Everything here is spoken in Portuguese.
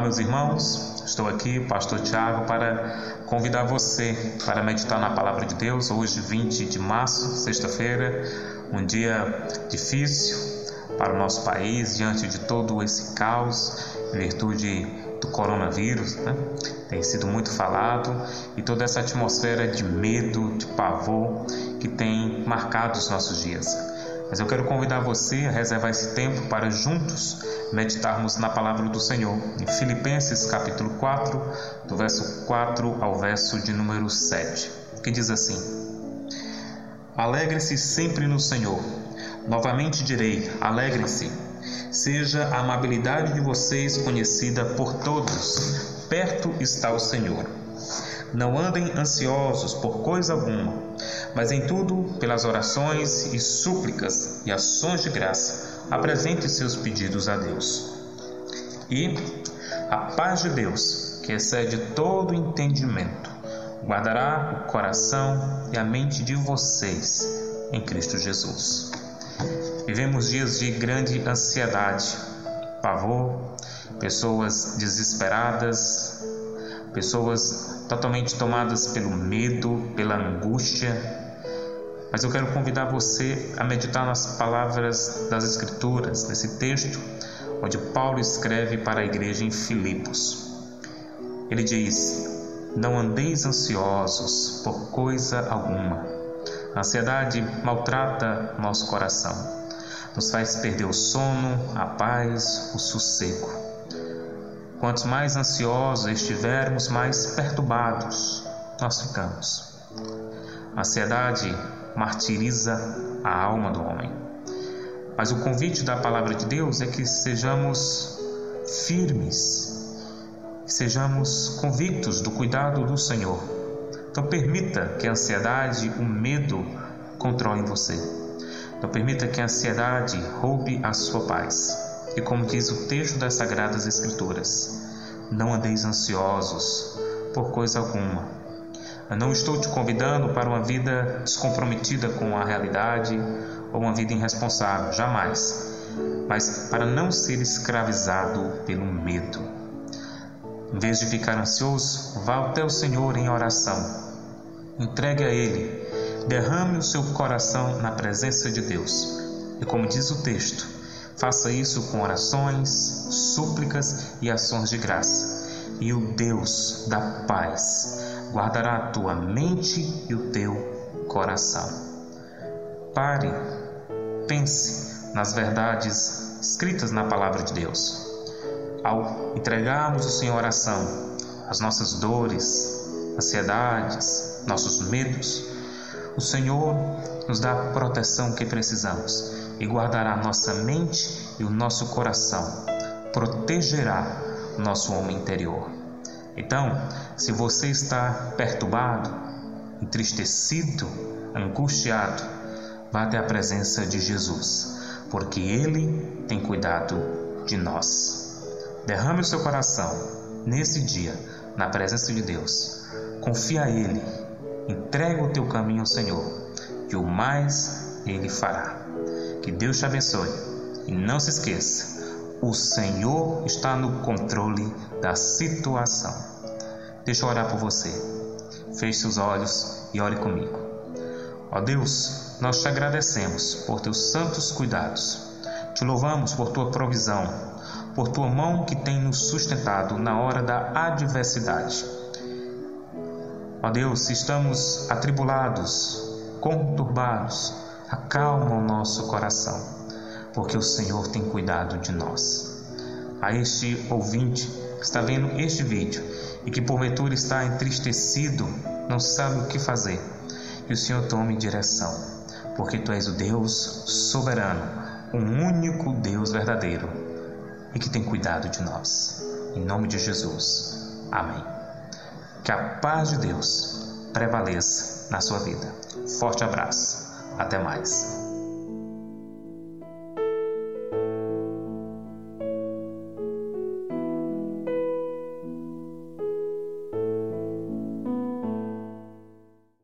meus irmãos. Estou aqui, Pastor Tiago, para convidar você para meditar na palavra de Deus. Hoje, 20 de março, sexta-feira, um dia difícil para o nosso país, diante de todo esse caos, em virtude do coronavírus, né? tem sido muito falado, e toda essa atmosfera de medo, de pavor que tem marcado os nossos dias. Mas eu quero convidar você a reservar esse tempo para juntos meditarmos na palavra do Senhor, em Filipenses capítulo 4, do verso 4 ao verso de número 7, que diz assim: Alegre-se sempre no Senhor. Novamente direi: alegre-se. Seja a amabilidade de vocês conhecida por todos. Perto está o Senhor. Não andem ansiosos por coisa alguma, mas em tudo, pelas orações e súplicas e ações de graça, apresente seus pedidos a Deus. E a paz de Deus, que excede todo entendimento, guardará o coração e a mente de vocês em Cristo Jesus. Vivemos dias de grande ansiedade, pavor, pessoas desesperadas, pessoas totalmente tomadas pelo medo, pela angústia. Mas eu quero convidar você a meditar nas palavras das Escrituras, nesse texto onde Paulo escreve para a igreja em Filipos. Ele diz: Não andeis ansiosos por coisa alguma. A ansiedade maltrata nosso coração, nos faz perder o sono, a paz, o sossego. Quantos mais ansiosos estivermos, mais perturbados nós ficamos. A ansiedade martiriza a alma do homem. Mas o convite da palavra de Deus é que sejamos firmes, que sejamos convictos do cuidado do Senhor. Então permita que a ansiedade, o medo controlem você. Não permita que a ansiedade roube a sua paz. E como diz o texto das Sagradas Escrituras, não andeis ansiosos por coisa alguma. Eu não estou te convidando para uma vida descomprometida com a realidade ou uma vida irresponsável, jamais. Mas para não ser escravizado pelo medo. Em vez de ficar ansioso, vá até o Senhor em oração. Entregue a Ele. Derrame o seu coração na presença de Deus. E como diz o texto, Faça isso com orações, súplicas e ações de graça. E o Deus da paz guardará a tua mente e o teu coração. Pare, pense nas verdades escritas na palavra de Deus. Ao entregarmos o Senhor oração, as nossas dores, ansiedades, nossos medos, o Senhor nos dá a proteção que precisamos e guardará nossa mente e o nosso coração, protegerá nosso homem interior. Então, se você está perturbado, entristecido, angustiado, vá até a presença de Jesus, porque Ele tem cuidado de nós. Derrame o seu coração nesse dia na presença de Deus. Confia a Ele, entrega o teu caminho ao Senhor, e o mais Ele fará. Que Deus te abençoe. E não se esqueça, o Senhor está no controle da situação. Deixa eu orar por você. Feche seus olhos e ore comigo. Ó Deus, nós te agradecemos por teus santos cuidados. Te louvamos por tua provisão, por tua mão que tem nos sustentado na hora da adversidade. Ó Deus, se estamos atribulados, conturbados, acalma o nosso coração, porque o Senhor tem cuidado de nós. A este ouvinte que está vendo este vídeo e que porventura está entristecido, não sabe o que fazer, que o Senhor tome direção, porque tu és o Deus soberano, o único Deus verdadeiro e que tem cuidado de nós. Em nome de Jesus. Amém. Que a paz de Deus prevaleça na sua vida. Forte abraço. Até mais.